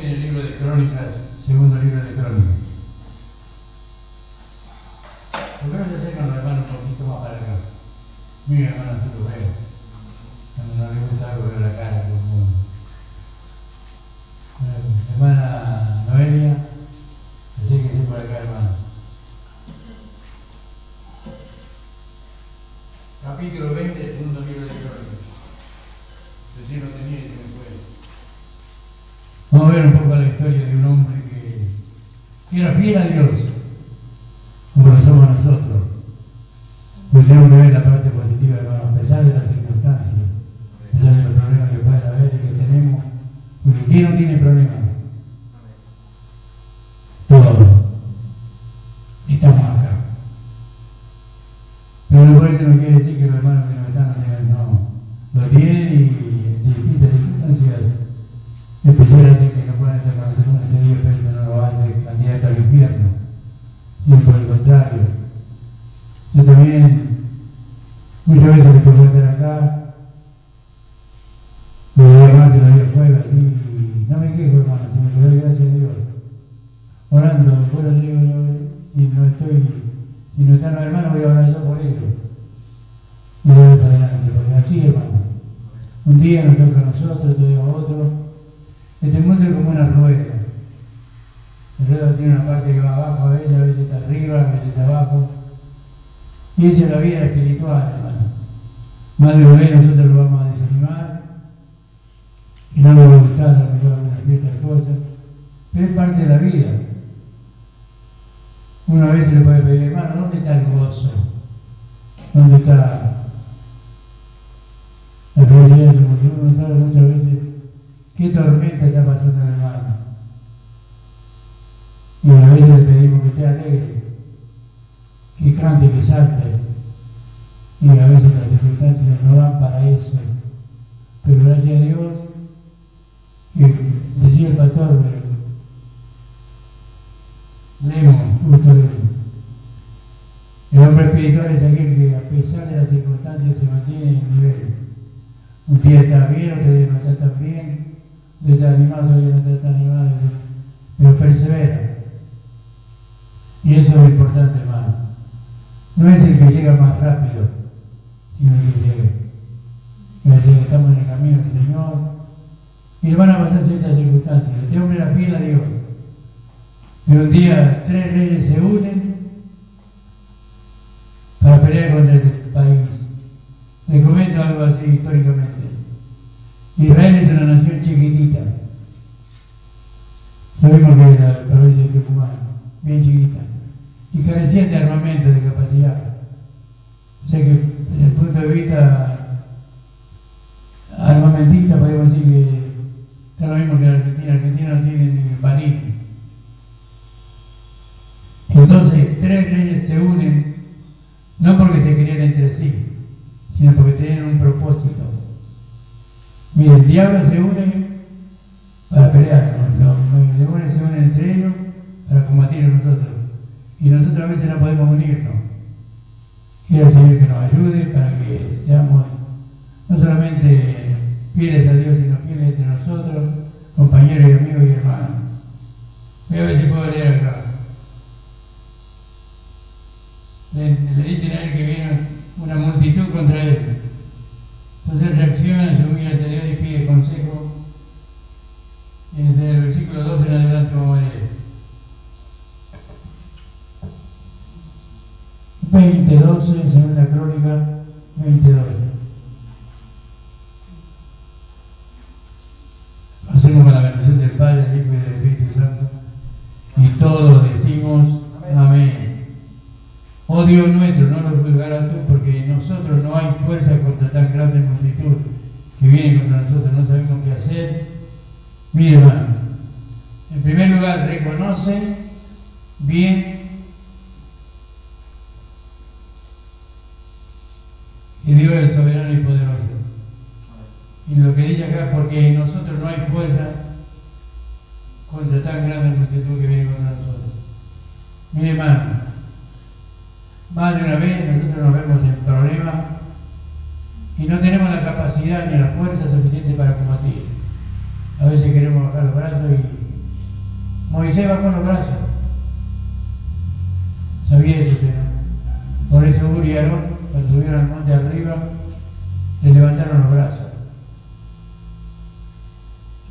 en el libro de Crónicas, segundo libro de Crónicas. ¿Por qué no se acercan los hermanos un poquito más para acá? Mira, hermano, tú lo veo. Que era fiel a Dios, como lo somos nosotros. Pues tenemos que ver la parte positiva, hermano, a pesar de las circunstancias, a pesar de los problemas que pueden haber y que tenemos, porque ¿quién no tiene problemas? Todos. Y estamos acá. Pero por eso no quiere decir que los hermanos que no están no, lo tienen y en distintas circunstancias especialmente que no pueden estar con nosotros este día, pero eso no lo hace candidato al infierno. Y por el contrario, yo muchas veces me tocó estar acá, me a llamar que lo día fuera, y no me quejo hermano, que doy gracias a Dios. Orando, fuera digo si no estoy, si no están los hermanos voy a orar yo por ellos. Y doy para adelante, porque así hermano. Un día nos toca a nosotros, otro día a otro. Este mundo es como una rueda. La rueda tiene una parte que va abajo a veces, a veces está arriba, a veces está abajo. Y esa es la vida espiritual, hermano. Más de una vez nosotros lo vamos a desanimar y no nos va a gustar a algunas ciertas cosas, pero es parte de la vida. Una vez se le puede pedir, hermano, ¿dónde está el gozo? ¿Dónde está la felicidad? Porque uno no sabe muchas veces qué tormenta está pasando en el hermano. Y a veces le pedimos que esté alegre, que cante, que salte. Y a veces las circunstancias no dan para eso. Pero gracias a Dios, que decía el pastor, leemos justo el hombre espiritual es aquel que a pesar de las circunstancias se mantiene en nivel. Un día está bien, otro día no está tan bien, un día está animado, otro día no está animado, pero persevera. Y eso es lo importante, hermano. No es el que llega más rápido, el camino del Señor. Y le van a pasar ciertas circunstancias. Este hombre era fiel a Dios. Y un día tres reyes se unen para pelear contra este país. Le comento algo así históricamente. Israel es una nación chiquitita. Sabemos que es la provincia de Tucumán, bien chiquita. Y carecía de armamento, de capacidad. O sea que desde el punto de vista que está lo mismo que Argentina. Argentina no tiene ni balístico. Entonces, tres reyes se unen, no porque se querían entre sí, sino porque tenían un propósito. Mire, el diablo se une para pelear, los demonios se unen entre ellos para combatir a nosotros. Y nosotros a veces no podemos unirnos. Quiero decir que nos ayude para que seamos no solamente fieles a Dios, Miriam que viene contra nosotros, no sabemos qué hacer. Mire, hermano, en primer lugar, reconoce bien que Dios es soberano y poderoso. Y lo que dice acá, porque en nosotros no hay fuerza contra tan grande multitud que viene contra nosotros. Mire, hermano, más de una vez nosotros nos vemos en problemas y no tenemos la capacidad ni la fuerza suficiente para combatir. A veces queremos bajar los brazos y Moisés bajó los brazos. Sabía eso, pero por eso Uri y Aarón, cuando subieron al monte arriba, le levantaron los brazos.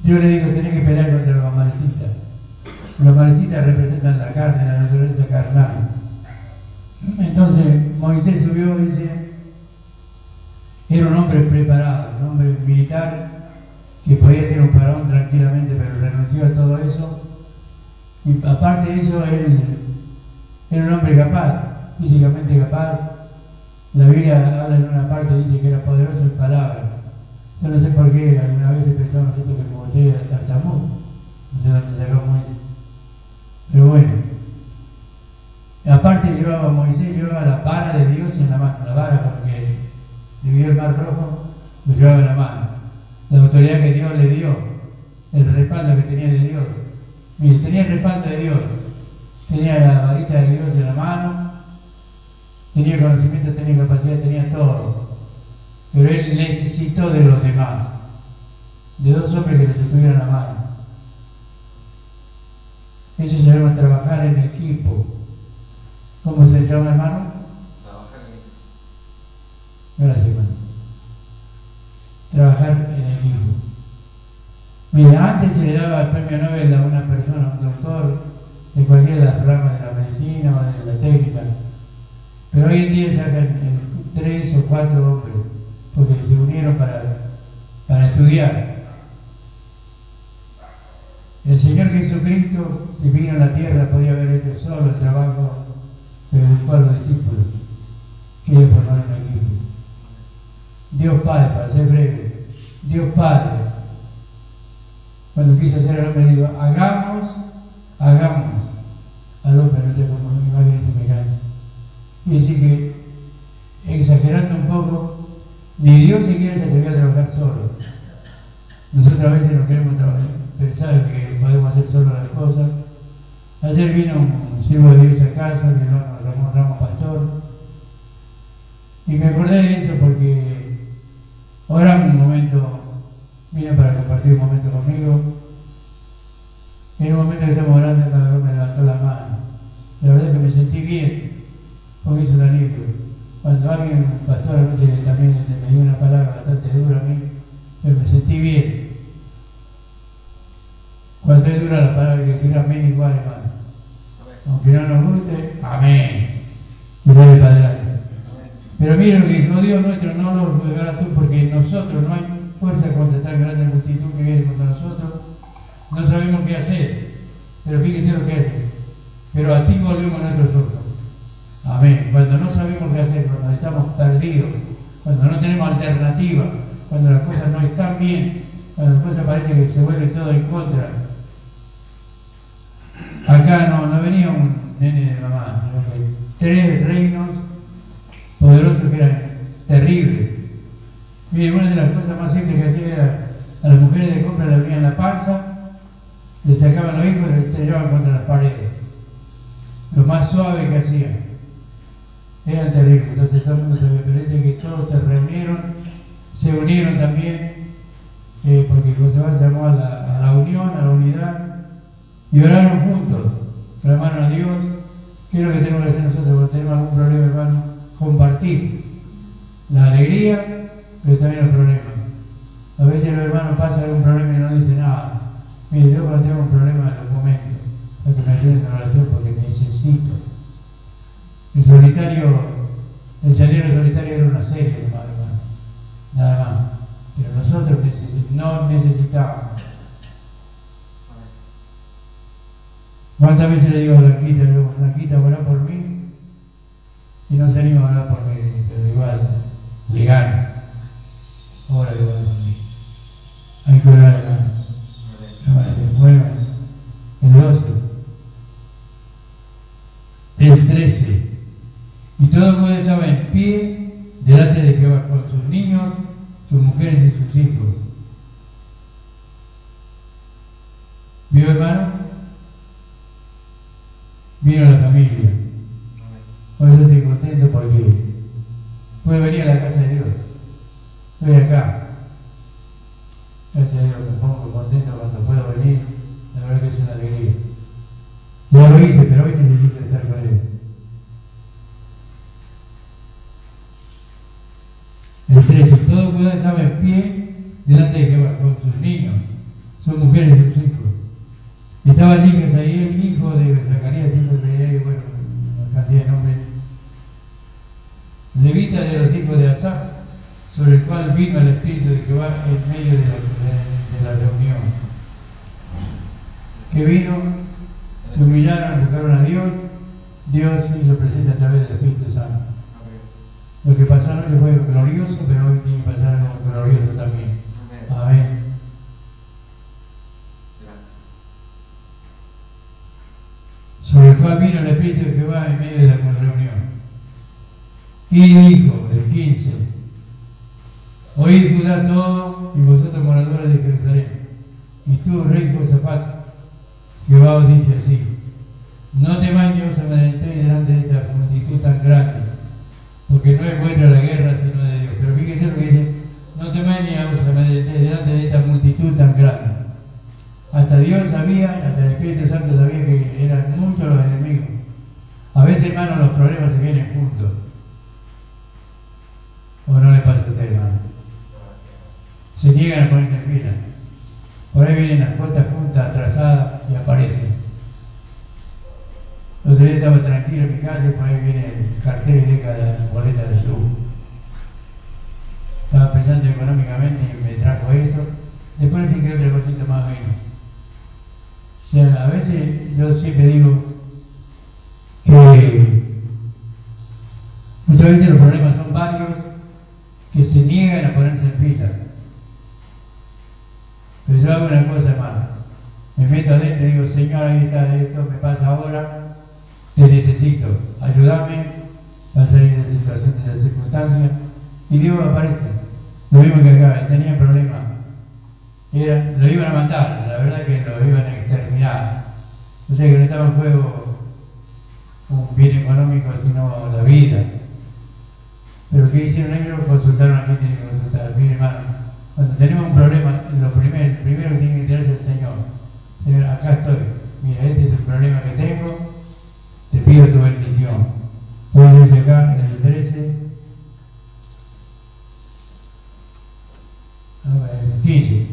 Yo le digo, tenés que pelear contra los amalecitas. Los amalecitas representan la carne, la naturaleza carnal. Entonces Moisés subió, dice, era un hombre preparado, un hombre militar que podía ser un faraón tranquilamente, pero renunció a todo eso. Y aparte de eso, él era un hombre capaz, físicamente capaz. La Biblia habla en una parte, dice que era poderoso en palabras. Yo no sé por qué alguna vez pensamos nosotros que Moisés era tartamudo. No sé dónde sacamos eso. Pero bueno. Aparte llevaba Moisés, llevaba la vara de Dios en la mano, la vara porque dividió el mar rojo, lo llevaba en la mano. La autoridad que Dios le dio, el respaldo que tenía de Dios. Mire, tenía el respaldo de Dios, tenía la varita de Dios en la mano, tenía conocimiento, tenía capacidad, tenía todo. Pero él necesitó de los demás, de dos hombres que le tuvieran la mano. Eso se llama trabajar en equipo. ¿Cómo se llama, hermano? Gracias, hermano. Trabajar en equipo. Mira, antes se le daba el premio Nobel a una persona, a un doctor, de cualquiera de las ramas de la medicina o de la técnica. Pero hoy en día sacan tres o cuatro hombres, porque se unieron para, para estudiar. El Señor Jesucristo, si vino a la tierra, podía haber hecho solo el trabajo, pero buscó a los discípulos. Quiere formar un equipo. Dios Padre, para ser breve, Dios Padre, cuando quiso hacer al hombre, dijo, hagamos, hagamos. Al hombre, no sé cómo me cansa. Y decir que, exagerando un poco, ni Dios siquiera se atrevió a trabajar solo. Nosotros a veces no queremos trabajar, pensar que podemos hacer solo las cosas. Ayer vino un siervo de Dios a casa, mi hermano Ramón Pastor, y me acordé de eso porque oramos un momento, vino para un momento conmigo. En un momento que estamos orando, cada me levantó la mano. La verdad es que me sentí bien, porque es un alivio. Cuando alguien, un pastor también me dio una palabra bastante dura a mí, pero me sentí bien. Cuando es dura la palabra hay que decir amén igual, hermano. Aunque no nos guste, amén. Y dale para adelante. Pero mira lo que dijo Dios nuestro, no lo juzgarás tú, porque nosotros no hay fuerza contra tan grande multitud que viene contra nosotros. No sabemos qué hacer, pero fíjese lo que hace. Pero a ti volvemos nuestros ojos. Amén. Cuando no sabemos qué hacer, cuando estamos perdidos, cuando no tenemos alternativa, cuando las cosas no están bien, cuando las cosas parece que se vuelve todo en contra. Acá no, no venía un nene de mamá, sino que tres reinos poderosos que eran terribles. Mire, una de las cosas más simples que hacía era a las mujeres de compra le abrían la panza, le sacaban los hijos y los estrellaban contra las paredes. Lo más suave que hacían. Eran terribles. Entonces todo el mundo se me parece que todos se reunieron, se unieron también, eh, porque José llamó a la, a la unión, a la unidad, y oraron juntos, clamaron a Dios. ¿Qué es lo que tenemos que hacer nosotros cuando tenemos algún problema, hermano? Compartir la alegría, pero también los problemas. A veces los hermanos pasan algún problema y no dicen nada. Mire, yo cuando tengo un problema los momentos, para que me ayuden en oración porque necesito. El solitario, el llanero solitario era una serie, hermano, hermano. nada más. Pero nosotros no necesitamos. Amén. ¿Cuántas veces le digo a Blanquita, yo, Blanquita, orá por mí? Y no se anima a orar por mí, pero igual, le. Ora igual por mí. Hay que orar, hermano. Bueno, el 12. El 13. Y todo el mundo estaba en pie delante de Jehová con sus niños, sus mujeres y sus hijos. ¿Vio, hermano? Vino la familia. Amén. Hoy yo estoy contento porque pude venir a la casa de Dios. Estoy acá. Gracias a Dios me pongo contento cuando puedo venir. La verdad que es una alegría. Ya lo hice, pero hoy necesito estar con él. El 13. Todo Judá estaba en pie delante de Jehová con sus niños, sus mujeres y sus hijos. Estaba allí el hijo de Zacarías, hijo de bueno, una cantidad de nombres. Levita de los hijos de Asaf, sobre el cual vino el Espíritu de Jehová en medio de la, reunión. Que vino, se humillaron, buscaron a Dios, Dios hizo presente a través del Espíritu Santo. Lo que pasó anoche fue glorioso, pero hoy tiene que pasar algo glorioso también. Amén. Sobre el cual vino el Espíritu de Jehová en medio de la reunión. Y dijo, el 15, Oíd Judá todo y vosotros moradores de Jerusalén. Y tú, rey Josafat, Jehová os dice así, no temáis os amedrentéis delante de esta multitud tan grande, porque no es vuestra la guerra, sino de Dios. Pero fíjese lo que dice, no temáis ni os delante de esta multitud tan grande. Hasta Dios sabía, hasta el Espíritu Santo sabía que eran muchos los enemigos. A veces, hermano, los problemas se vienen juntos. ¿O no le pasa a usted, hermano? Se niegan a ponerse en fila. Por ahí vienen las cuotas juntas, atrasadas y aparecen. Los otro día estaba tranquilo en mi casa y por ahí viene el cartel y deja la boleta de su. Estaba pensando económicamente y me trajo eso. Después sí que otra cosita más o menos. O sea, a veces yo siempre digo que muchas veces los problemas son varios que se niegan a ponerse en fila. Yo hago una cosa, hermano. Me meto adentro y digo, Señor, ahí está esto, me pasa ahora, te necesito, ayúdame a salir de esta situación, de esta circunstancia. Y Dios aparece. Lo mismo que acá, tenía problemas. Era, lo iban a matar, la verdad que lo iban a exterminar. O sea que no estaba en juego un bien económico, sino la vida. Pero ¿qué hicieron ellos? Consultaron a quién tienen que consultar. Mire, hermano, cuando tenemos un problema, lo primero, primero que tiene que enterarse es el Señor. Señor, acá estoy. Mira, este es el problema que tengo. Te pido tu bendición. Puedes acá en el 13. ver, el 15.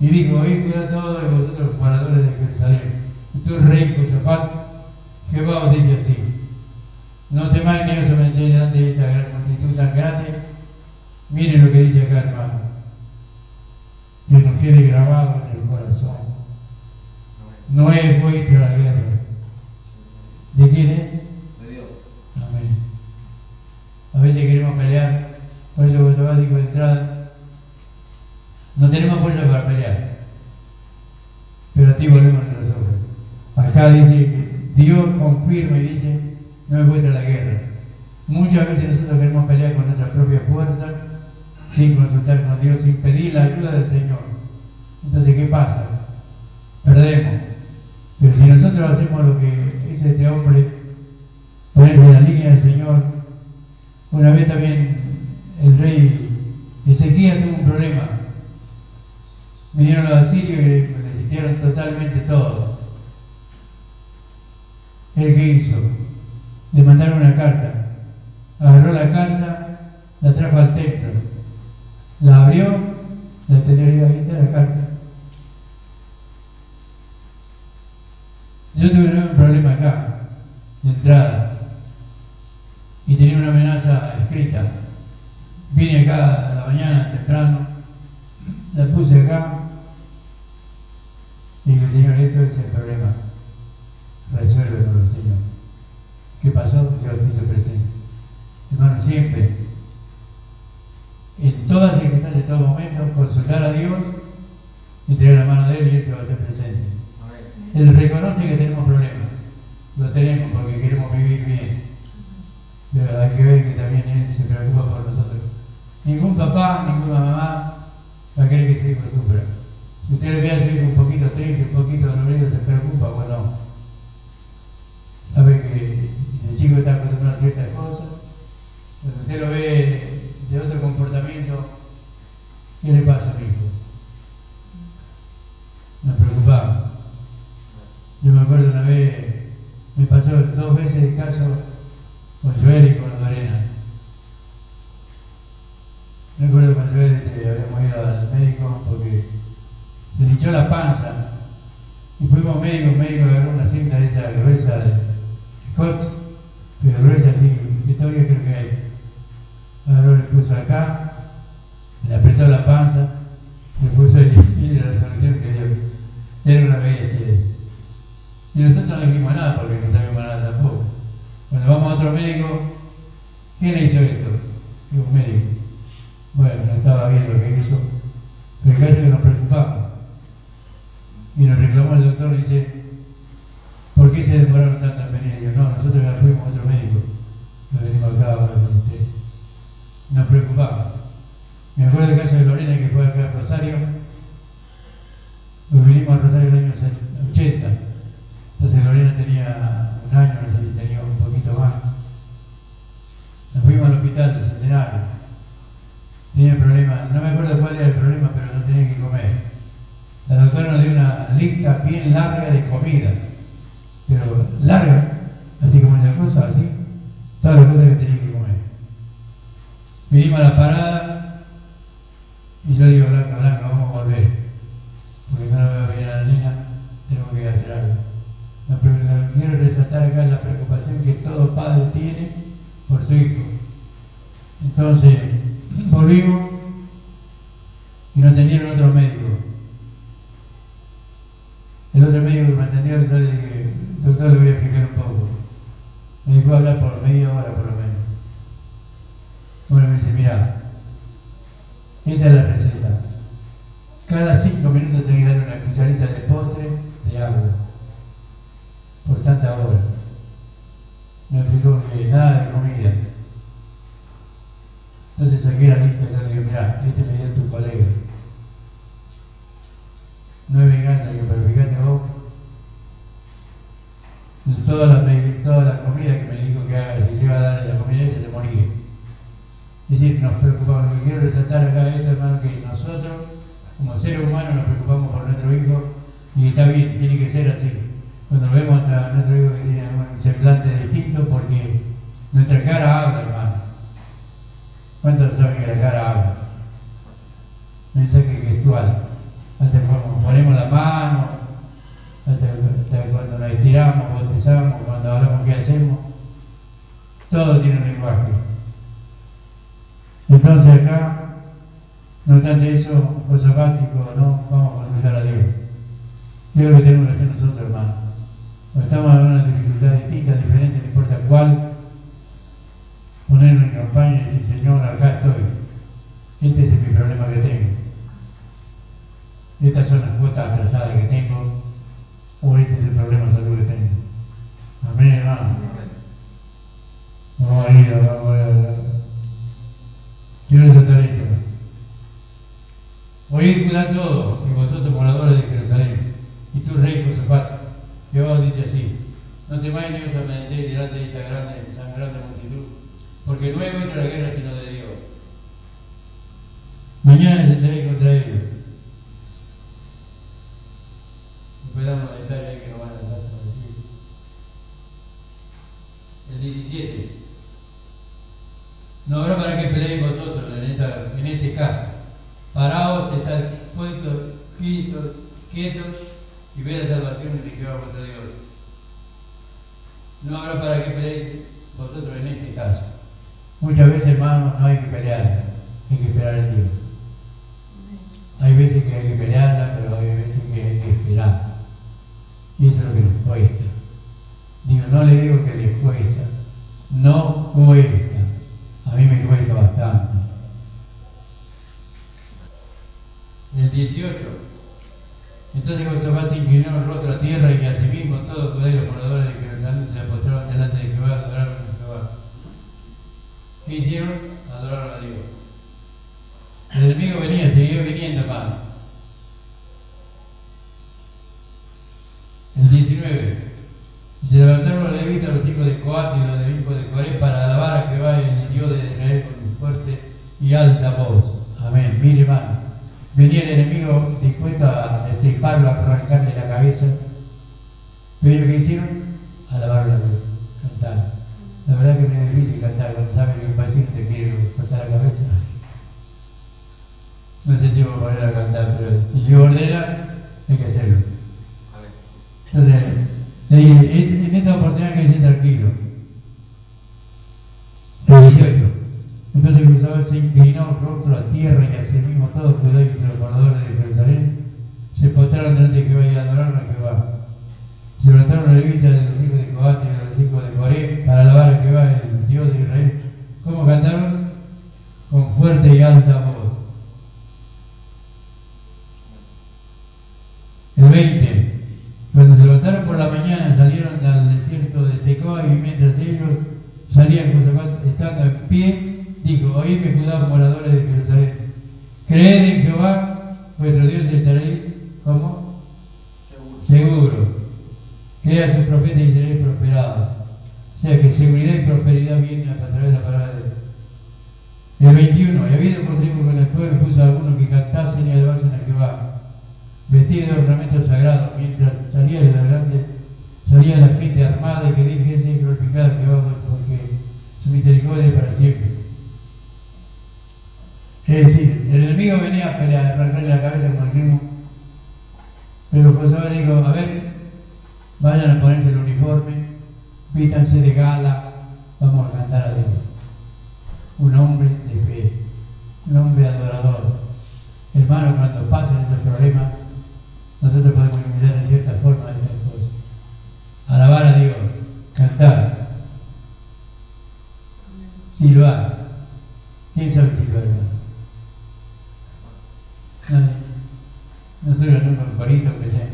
Y dijo, oíd cuidado todos vosotros moradores de Jerusalén. Y tú, rey Josafat, Jehová os dice así. No temáis ni os de esta gran multitud tan grande. Miren lo que dice acá, hermano. Que nos quede grabado en el corazón. No es vuestra la guerra. ¿De quién es? De Dios. Amén. A veces queremos pelear. Por eso cuando dijo de entrada, no tenemos fuerza para pelear. Pero a ti volvemos a nosotros. Acá dice que Dios confirma y dice, no es vuestra la guerra. Muchas veces nosotros queremos pelear con nuestra propia fuerza, sin consultar con Dios, sin pedir la ayuda del Señor. Entonces, ¿qué pasa? Perdemos. Pero si nosotros hacemos lo que hizo este hombre, ponerse en la línea del Señor, una vez también el rey Ezequiel tuvo un problema. Vinieron los asirios y le totalmente todo. ¿Él qué hizo? le mandaron una carta. Agarró la carta, la trajo al templo, la abrió, la tenía ahí está la carta. Yo tuve un problema acá, de entrada, y tenía una amenaza escrita. Vine acá a la mañana temprano, la puse acá, y dije, Señor, esto es el problema, resuélvelo, Señor. ¿Qué pasó? Dios hizo presente. Hermano, siempre, en todas circunstancias, en todo momento, consultar a Dios, entregar la mano de Él y Él se va a hacer presente. Él reconoce que tenemos problemas. Lo tenemos porque queremos vivir bien. Pero hay que ver que también Él se preocupa por nosotros. Ningún papá, ninguna mamá va a querer que su hijo sufra. Si usted le ve a su un poquito triste, un poquito dolorido, se preocupa, bueno, sabe que el chico está acostumbrado a ciertas cosas, cuando usted lo ve de otro comportamiento, ¿qué le pasa a mi hijo? Nos preocupamos. Yo me acuerdo una vez, el caso con Joel y con Lorena. Me acuerdo con Joel que habíamos ido al médico porque se le hinchó la panza. Y fuimos médicos, médico agarró una cinta de esa gruesa de Scott, pero gruesa así, que todavía creo que hay. Agarró, le puso acá, le apretó la panza, le puso ahí, y la resolución que dio. Era una bestia. Y nosotros no dijimos nada porque no sabíamos nada tampoco. Cuando vamos a otro médico, ¿quién le hizo esto? Digo, un médico. Bueno, no estaba bien lo que hizo, pero el caso es que nos preocupamos. Y nos reclamó el doctor y dice, ¿por qué se demoraron tanto en venir? Y yo, no, nosotros ya fuimos a otro médico. Lo venimos acá ahora con usted. Nos preocupamos. Me acuerdo del caso de Lorena que fue acá a Rosario. Nos vinimos a Rosario en el año 80. Entonces Lorena tenía un año, no sé si tenía un poquito más. Nos fuimos al hospital de Centenario. Tenía problemas, no me acuerdo cuál era el problema, pero no tenía que comer. La doctora nos dio una lista bien larga de comida, pero larga, así como una cosa, así, todas las cosas que tenía que comer. Vinimos a la parada y yo digo, Blanca, Blanca, vamos a volver, porque no veo bien a la niña, tenemos que hacer algo. Lo que quiero resaltar acá es la preocupación que todo padre tiene por su hijo. Entonces, volvimos y nos atendieron otro médico. El otro médico que me atendió, yo le dije, doctor, le voy a explicar un poco. Me dijo hablar por media hora por lo menos. Bueno, me dice, mira, esta es la receta. Cada cinco minutos tenés que darle una cucharita de postre de agua. Por tanta hora. Me explicó que nada de comida. Entonces saqué la lista y le dije, mira, este me dio tu colega. No es venganza, digo, pero fíjate vos, toda la, toda la comida que me dijo que haga, si le iba a dar la comida se moría. Es decir, nos preocupamos, lo que quiero resaltar acá esto, hermano, que nosotros, como seres humanos, nos preocupamos por nuestro hijo y está bien, tiene que ser así. Cuando vemos a nuestro hijo que tiene un semblante distinto, porque nuestra cara habla, hermano. ¿Cuántos saben que la cara habla? Mensaje gestual. Hasta cuando ponemos la mano, hasta, cuando nos estiramos, bostezamos, cuando hablamos qué hacemos. Todo tiene un lenguaje. Entonces acá, no obstante eso, fue sabático, no, vamos a consultar a Dios. ¿Qué es lo que tenemos que hacer nosotros, hermano? Cuando estamos en una dificultad distinta, diferente, no importa cuál, ponernos en campaña y decir, Señor, acá estoy. Este es mi problema que tengo. Estas son las cuotas atrasadas que tengo, o este es el problema de salud que tengo. Amén, hermano. Vamos a ir, vamos a ir. Quiero tratar esto. Oíd, cuidad todo, y vosotros moradores de Jerusalén, y tú, rey Josafat, Jehová dice así, no temáis ni os amenacéis delante de esta grande, tan grande multitud, porque no he vuelto la guerra sino de. Mañana contra ellos. Después damos los detalles ahí que nos van a dar. El 17. No habrá para que peleéis vosotros en, esta, en este caso. Paraos, estad puestos, quietos, y ved la salvación de Jehová vuestro Dios. No habrá para que peleéis vosotros en este caso. Muchas veces, hermanos, no hay que pelear, hay que esperar a Dios. Hay veces que hay que pelearla, pero hay veces que hay que esperar. Y eso es lo que nos cuesta. Digo, no le digo que les cuesta, no cuesta. A mí me cuesta bastante. El 18. Entonces Josafat se inclinó el rostro a tierra y asimismo todos Judá y los moradores de Jerusalén se postraron delante de Jehová, adoraron a Jehová. ¿Qué hicieron? Adoraron a Dios. El enemigo venía, siguió viniendo, hermano. El 19. Y se levantaron los levitas, los hijos de Coat y los hijos de Coré para alabar a Jehová el Dios de Israel con fuerte y alta voz. Amén. Mire, hermano. Venía el enemigo dispuesto a destriparlo, a arrancarle la cabeza. Pero ellos que hicieron, alabaron a Dios, cantar. La verdad que me es difícil cantar cuando sabes que un paciente te quiere cortar la cabeza. No sé si voy a poner a cantar, pero si yo ordena, hay que hacerlo. Entonces, en esta oportunidad que esté tranquilo. Religioso. Entonces cruzador se inclinó rostro a tierra y así mismo todos judíos y los guardadores de Jerusalén se postraron delante de Jehová y adoraron a Jehová. Se levantaron levitas de los hijos de Coate y de los hijos de Coré para alabar a Jehová, el Dios de Israel. ¿Cómo cantaron? Con fuerte y alta voz. El 20. Cuando se levantaron por la mañana salieron al desierto de Tecoa y mientras ellos salían estando en pie, dijo, oídme Judá, moradores de Jerusalén, creed en Jehová, vuestro Dios y estaréis, ¿cómo? Seguro. Seguro. Crea a sus profetas y seréis prosperados. O sea que seguridad y prosperidad vienen a través de la palabra de Dios. El 21. Y habido por tiempo con el pueblo puso a algunos que cantasen y alabasen a Jehová vestido de ornamentos sagrados, mientras salía de la grande, salía la gente armada y que dijese y glorificada Jehová porque su misericordia es para siempre. Es decir, el enemigo venía a pelear, a arrancarle la cabeza como el mismo, pero Josué dijo, a ver, vayan a ponerse el uniforme, vítanse de gala, vamos a cantar a Dios. Un hombre de fe, un hombre adorador. Hermano, cuando pasen esos problemas, nosotros podemos imitar en cierta forma estas cosas. Alabar a Dios, cantar, silbar. ¿Quién sabe silbar, hermano? Nadie. Nosotros no con corito que sea.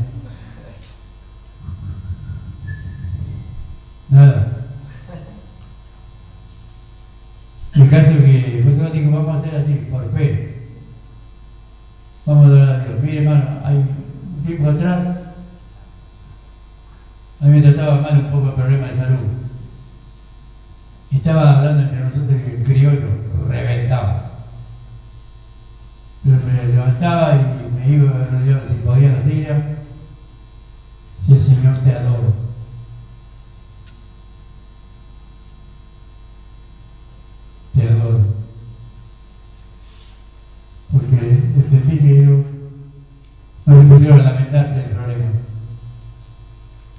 Nada. El caso es que José dijo, vamos a hacer así, por fe. Vamos a adorar a Dios. Mire, hermano, hay tiempo atrás, a mí me trataba mal un poco el problema de salud. Y estaba hablando entre nosotros el criollo, reventado. Pero levantaba y me iba a rodear si podía la silla. Si el Señor te adoro. Te adoro. Porque entendí que yo no se pusieron a lamentarse del problema.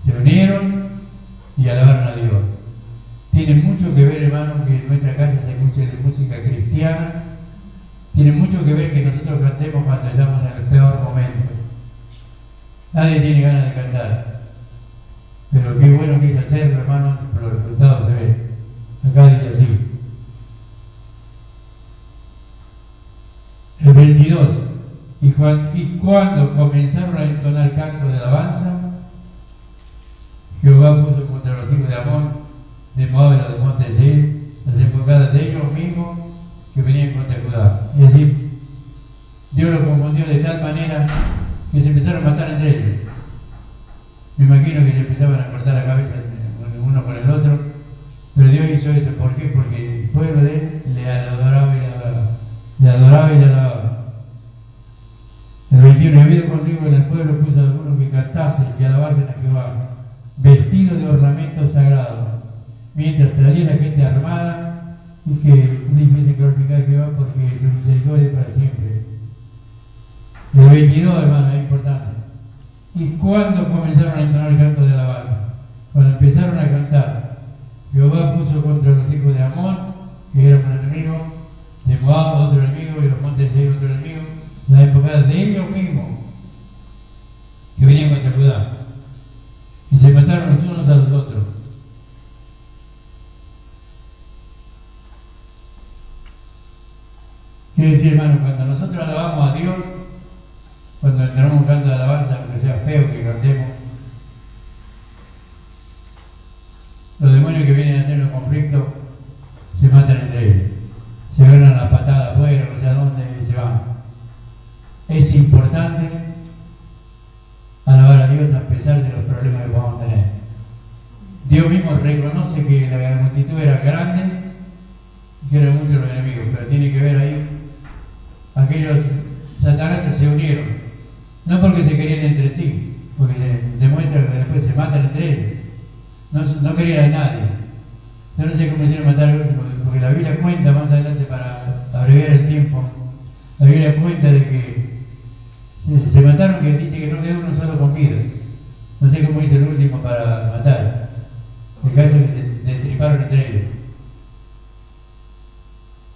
Se unieron y alabaron a Dios. Tiene mucho que ver, hermano, que en nuestra casa se escuche de música cristiana. Tiene mucho que ver que nosotros cantemos cuando estamos en el peor momento. Nadie tiene ganas de cantar. Pero qué bueno que es hacerlo, hermano, los resultados se ven. Acá dice así. El 22. Y, cuando comenzaron a entonar canto de alabanza, Jehová puso contra los hijos de Amón, de Moab y de monte de las embocadas de ellos mismos que venían contra Judá. Es decir, Dios los confundió de tal manera que se empezaron a matar entre ellos. Me imagino que se empezaban a cortar la cabeza uno con el otro, pero Dios hizo esto. ¿Por qué? Porque el pueblo de él le adoraba y le adoraba. Le adoraba y le adoraba. El 21, habido contigo en el pueblo puso a algunos que alabasen a Jehová, vestidos de ornamentos sagrados, mientras traía la gente armada y que dijese glorificar a Jehová porque su misericordia para siempre. El 22, hermano, es importante. ¿Y cuándo comenzaron a entonar el canto de alabanza? Cuando empezaron a cantar, Jehová puso contra los hijos de Amón, que eran un enemigo, de Moab otro enemigo y los montes de otro enemigo, la época de ellos mismos que venían contra Judá y se mataron los unos a los otros. Quiere decir, hermano, cuando nosotros alabamos a Dios, cuando entramos un canto de alabanza, aunque sea feo que cantemos, los demonios que vienen a tener un conflicto se matan entre ellos. Se agarran la patada afuera, no sé a dónde, y se van es importante alabar a Dios a pesar de los problemas que podamos tener. Dios mismo reconoce que la multitud era grande y que eran muchos los enemigos, pero tiene que ver ahí, aquellos satanás se unieron, no porque se querían entre sí, porque demuestra que después se matan entre entre ellos. No, no querían a nadie. Yo no sé cómo hicieron matar al último, porque la Biblia cuenta más adelante para abreviar el tiempo. La Biblia cuenta de que se, mataron, que dice que no quedó uno solo con vida. No sé cómo hizo el último para matar. El caso que destriparon entre ellos.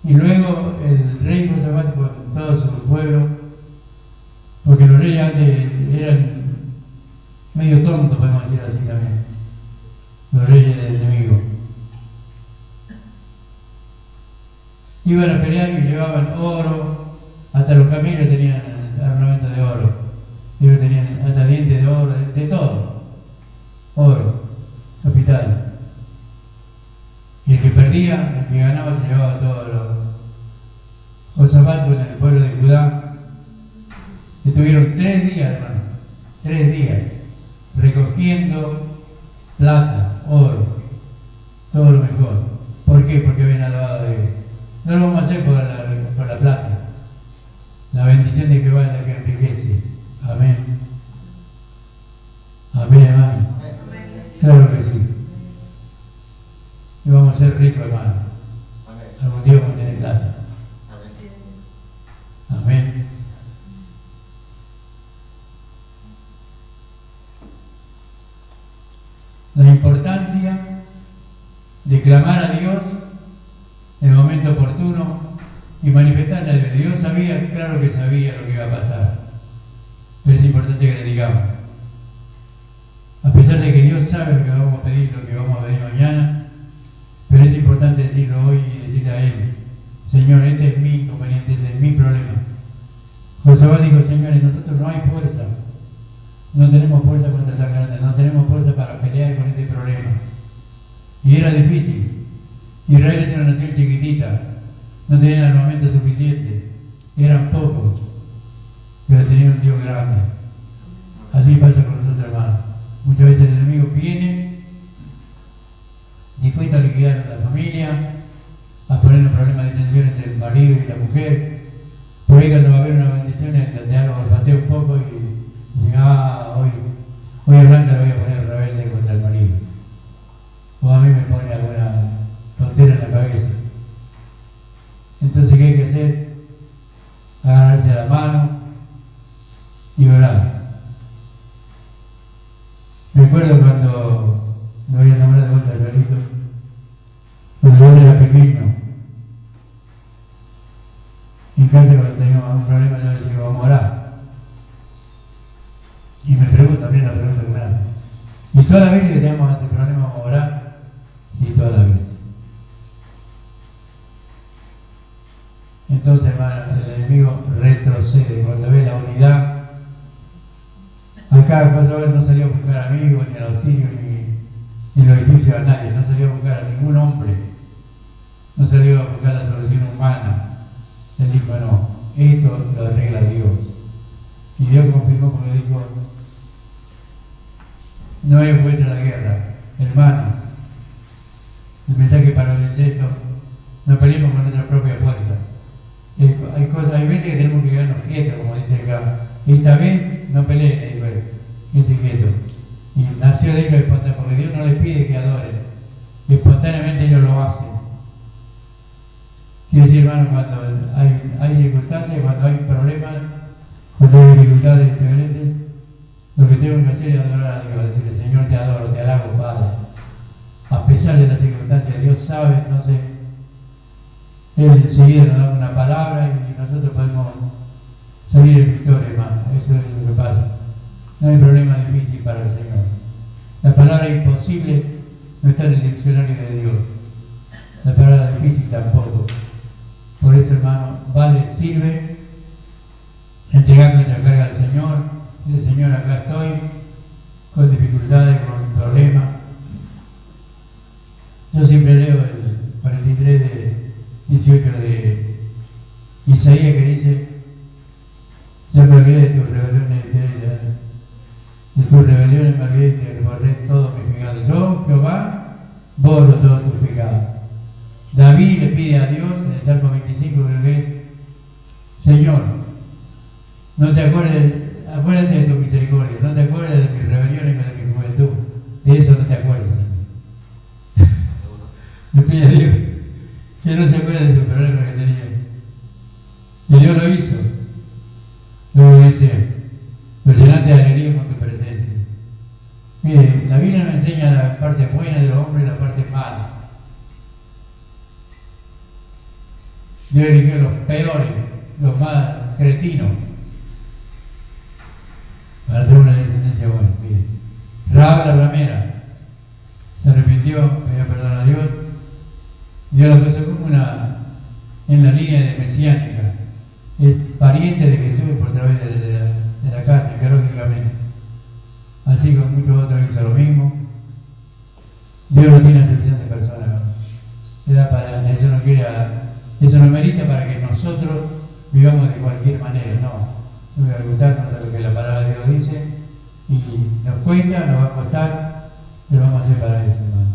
Y luego el rey Josafat con todo su pueblo, porque los reyes antes eran medio tontos, podemos decir así también, los reyes del enemigo. Iban a pelear y llevaban oro, hasta los camellos tenían armamento de oro, ellos tenían hasta dientes de oro, de, todo, oro, capital. Y el que perdía, el que ganaba, se llevaba todos los Josafat en el pueblo de Judá. Estuvieron tres días, hermano, tres días, recogiendo plata, oro, todo lo mejor. ¿Por qué? Porque habían alabado a Dios. No lo vamos a hacer por la, por la plata. La bendición de Jehová es la que enriquece. Amén. Amén, hermano. Claro que sí. Y vamos a ser ricos, hermano. Amén. Algún día vamos a tener plata. Amén. Amén. La importancia de clamar a Dios en el momento oportuno y manifestarle a Dios. Dios sabía, claro que sabía lo que iba a pasar, pero es A pesar de que Dios sabe lo que vamos a pedir, lo que vamos a pedir mañana, pero es importante decirlo hoy y decirle a Él, Señor, este es mi inconveniente, este es mi problema. José dijo, señores, nosotros no hay fuerza, no tenemos fuerza contra tan grande, no tenemos fuerza para pelear con este problema. Y era difícil. Israel es una nación chiquitita, no tenían armamento suficiente, eran pocos, pero tenían un Dios grande. Así pasa con nosotros, hermanos. Muchas veces el enemigo viene dispuesto a liquidar a la familia, a poner un problema de tensión entre el marido y la mujer. Por ahí cuando va a haber una bendición, donde algo olfatea un poco y dice, ah, hoy, hoy a Blanca le voy a poner rebelde contra el marido. O a mí me pone alguna tontera en la cabeza. Entonces, ¿qué hay que hacer? Agarrarse la mano y orar. Recuerdo cuando me voy a enamorar de vuelta del perrito, cuando él era pequeño. En casa cuando teníamos un problema yo le digo, vamos a orar. Y me pregunta, mira la pregunta que me hace. ¿Y todas las veces que teníamos este problema vamos a orar? Sí, todas las veces. Entonces, hermano, el enemigo retrocede cuando ve la unidad. Acá el no salía a buscar amigos, ni auxilio, ni, ni los edificios a nadie, no salió a buscar a ningún hombre, no salió a buscar la solución humana. Él dijo, no, esto lo arregla Dios. Y Dios confirmó porque dijo, no es vuestra la guerra, hermano. El mensaje para los insectos, no peleemos con nuestra propia fuerza. Hay, hay cosas, hay veces que tenemos que quedarnos quietos, como dice acá. Esta vez no peleen, dijo él, quédense quietos. Y nació de ellos espontáneo, porque Dios no les pide que adoren, espontáneamente ellos lo hacen. Decir, hermano, cuando hay, hay circunstancias, cuando hay problemas, cuando hay dificultades diferentes, lo que tengo que hacer es adorar a Dios, decirle, Señor, te adoro, te alabo, Padre. A pesar de las circunstancias, Dios sabe, entonces, Él enseguida nos da una palabra y nosotros podemos salir en victoria, hermano. Eso es lo que pasa. No hay problema difícil para el Señor. La palabra imposible no está en el diccionario de Dios. La palabra difícil tampoco. Hermano, vale, sirve entregar nuestra carga al Señor. Dice, Señor, acá estoy, con Señor, no te acuerdes, acuérdate de tu misericordia, no te acuerdes de mis rebeliones o de mi juventud, de eso no te acuerdes. Le pide a Dios que no se acuerde de su problema que tenía. Y Dios lo hizo. Luego dice, pues lo llenaste de alegría con tu presencia. Mire, la Biblia nos enseña la parte buena de los hombres y la parte mala. Dios eligió los peores lo más cretino. Para hacer una diferencia buena, mire. Raab la ramera se arrepintió, pidió perdón a Dios. Dios lo puso como una en la línea de mesiánica. Es pariente de Jesús lo dice y nos cuenta, nos va a contar, lo vamos a hacer para eso, hermano.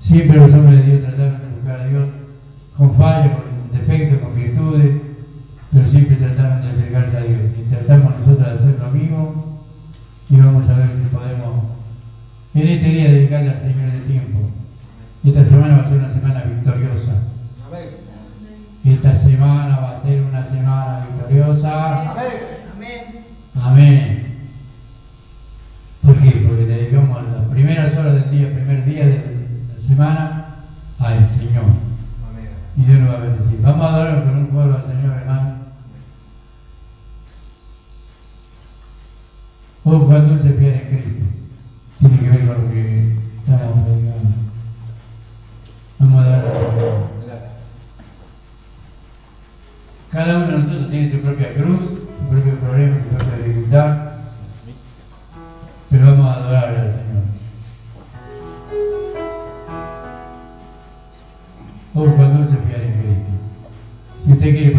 Siempre los hombres de Dios Por cuando se fiar en Cristo. Si usted quiere